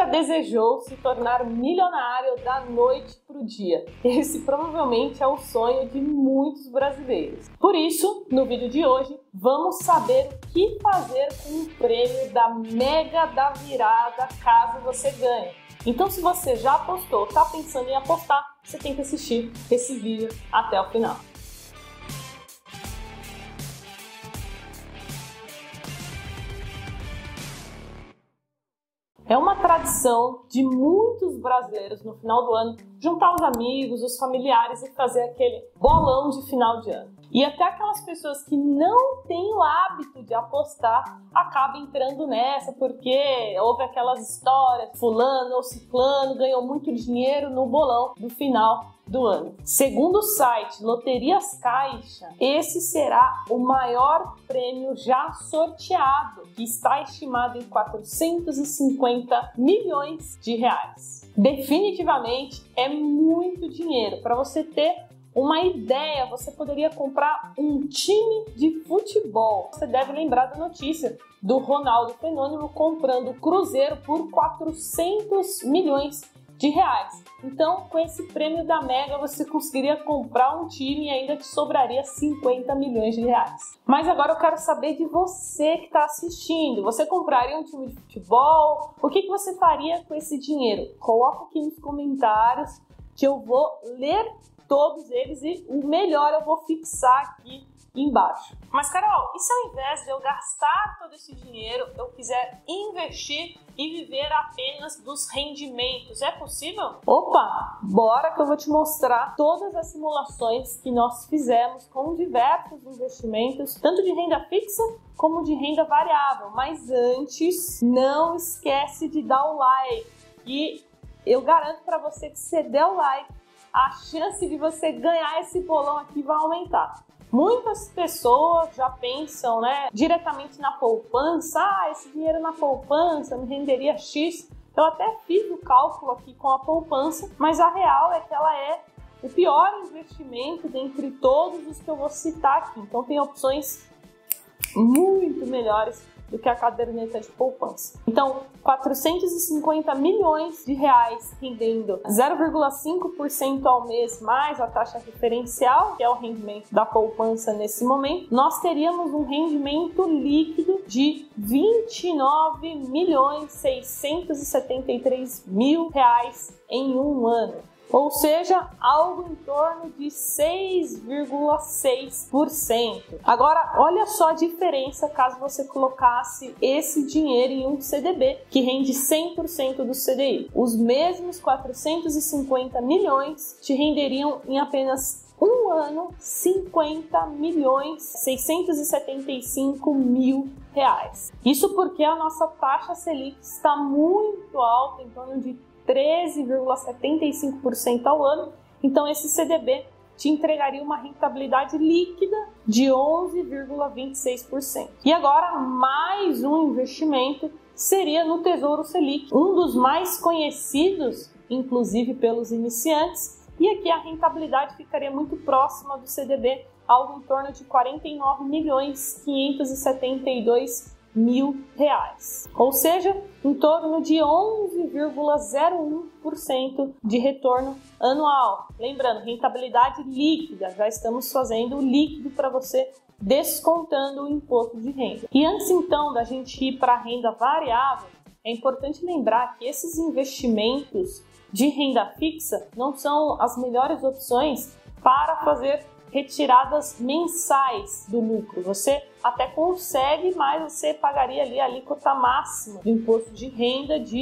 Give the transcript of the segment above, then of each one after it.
nunca desejou se tornar milionário da noite para o dia? Esse provavelmente é o sonho de muitos brasileiros. Por isso, no vídeo de hoje, vamos saber o que fazer com o prêmio da Mega da Virada caso você ganhe. Então, se você já apostou, está pensando em apostar, você tem que assistir esse vídeo até o final. É uma tradição de muitos brasileiros no final do ano juntar os amigos, os familiares e fazer aquele bolão de final de ano. E até aquelas pessoas que não têm o hábito de apostar acabam entrando nessa porque houve aquelas histórias, fulano ou ciclano ganhou muito dinheiro no bolão do final do ano. Segundo o site Loterias Caixa, esse será o maior prêmio já sorteado, que está estimado em 450 milhões de reais. Definitivamente é muito dinheiro para você ter uma ideia, você poderia comprar um time de futebol. Você deve lembrar da notícia do Ronaldo Fenômeno comprando o Cruzeiro por 400 milhões de reais. Então, com esse prêmio da Mega, você conseguiria comprar um time e ainda te sobraria 50 milhões de reais. Mas agora eu quero saber de você que está assistindo. Você compraria um time de futebol? O que, que você faria com esse dinheiro? Coloca aqui nos comentários que eu vou ler todos eles e o melhor eu vou fixar aqui embaixo. Mas Carol, e se ao invés de eu gastar todo esse dinheiro, eu quiser investir e viver apenas dos rendimentos? É possível? Opa, bora que eu vou te mostrar todas as simulações que nós fizemos com diversos investimentos, tanto de renda fixa como de renda variável. Mas antes, não esquece de dar o like e eu garanto para você que se der o like a chance de você ganhar esse bolão aqui vai aumentar. Muitas pessoas já pensam, né, diretamente na poupança. Ah, esse dinheiro na poupança me renderia X. Eu até fiz o cálculo aqui com a poupança, mas a real é que ela é o pior investimento dentre todos os que eu vou citar aqui. Então tem opções muito melhores do que a caderneta de poupança. Então, 450 milhões de reais rendendo 0,5% ao mês mais a taxa referencial, que é o rendimento da poupança nesse momento, nós teríamos um rendimento líquido de 29 milhões 673 mil reais em um ano ou seja, algo em torno de 6,6%. Agora, olha só a diferença caso você colocasse esse dinheiro em um CDB, que rende 100% do CDI. Os mesmos 450 milhões te renderiam em apenas um ano 50 milhões 675 mil reais. Isso porque a nossa taxa Selic está muito alta, em torno de 13,75% ao ano. Então, esse CDB te entregaria uma rentabilidade líquida de 11,26%. E agora, mais um investimento seria no Tesouro Selic, um dos mais conhecidos, inclusive pelos iniciantes, e aqui a rentabilidade ficaria muito próxima do CDB, algo em torno de 49 milhões 572 mil reais, ou seja, em torno de 11,01% de retorno anual. Lembrando, rentabilidade líquida, já estamos fazendo o líquido para você descontando o imposto de renda. E antes então da gente ir para a renda variável, é importante lembrar que esses investimentos de renda fixa não são as melhores opções para fazer retiradas mensais do lucro. Você até consegue, mas você pagaria ali a alíquota máxima do imposto de renda de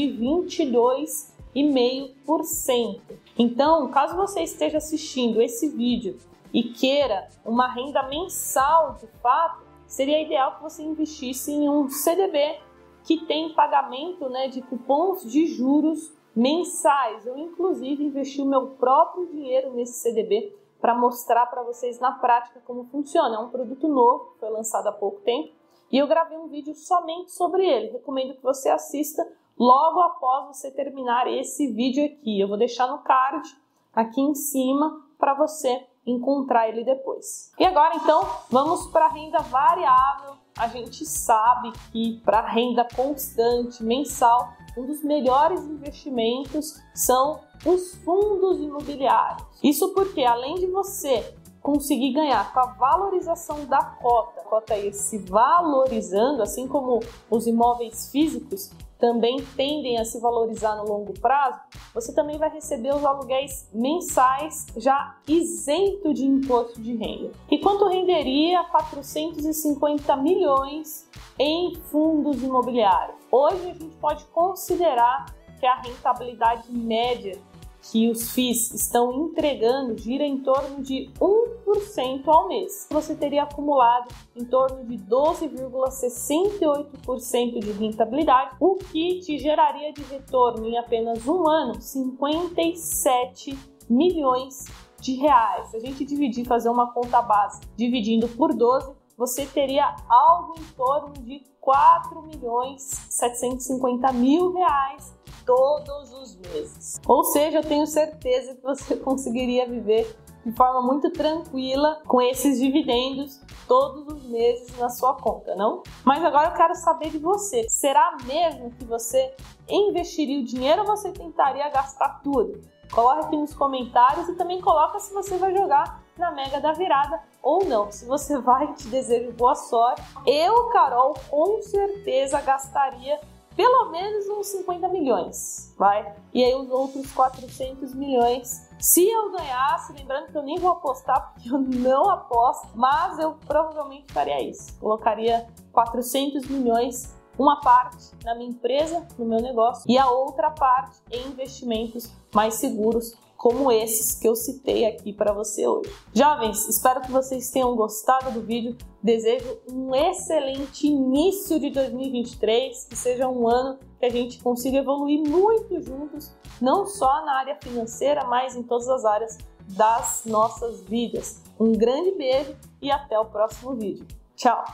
22,5%. Então, caso você esteja assistindo esse vídeo e queira uma renda mensal de fato, seria ideal que você investisse em um CDB que tem pagamento né, de cupons de juros mensais. Eu, inclusive, investi o meu próprio dinheiro nesse CDB para mostrar para vocês na prática como funciona. É um produto novo, foi lançado há pouco tempo, e eu gravei um vídeo somente sobre ele. Recomendo que você assista logo após você terminar esse vídeo aqui. Eu vou deixar no card aqui em cima para você encontrar ele depois. E agora então, vamos para a renda variável. A gente sabe que para renda constante, mensal, um dos melhores investimentos são os fundos imobiliários. Isso porque, além de você conseguir ganhar com a valorização da cota, a cota ir se valorizando, assim como os imóveis físicos também tendem a se valorizar no longo prazo, você também vai receber os aluguéis mensais já isento de imposto de renda. E quanto renderia 450 milhões em fundos imobiliários? Hoje a gente pode considerar que a rentabilidade média que os FIIs estão entregando gira em torno de 1% ao mês. Você teria acumulado em torno de 12,68% de rentabilidade, o que te geraria de retorno em apenas um ano 57 milhões de reais. Se a gente dividir, fazer uma conta base dividindo por 12, você teria algo em torno de 4 milhões 750 mil reais todos os meses. Ou seja, eu tenho certeza que você conseguiria viver de forma muito tranquila com esses dividendos todos os meses na sua conta, não? Mas agora eu quero saber de você. Será mesmo que você investiria o dinheiro ou você tentaria gastar tudo? Coloque aqui nos comentários e também coloca se você vai jogar na Mega da Virada ou não. Se você vai, te desejo boa sorte. Eu, Carol, com certeza gastaria pelo menos uns 50 milhões, vai? E aí os outros 400 milhões. Se eu ganhasse, lembrando que eu nem vou apostar, porque eu não aposto, mas eu provavelmente faria isso. Colocaria 400 milhões uma parte na minha empresa, no meu negócio, e a outra parte em investimentos mais seguros, como esses que eu citei aqui para você hoje. Jovens, espero que vocês tenham gostado do vídeo. Desejo um excelente início de 2023, que seja um ano que a gente consiga evoluir muito juntos, não só na área financeira, mas em todas as áreas das nossas vidas. Um grande beijo e até o próximo vídeo. Tchau!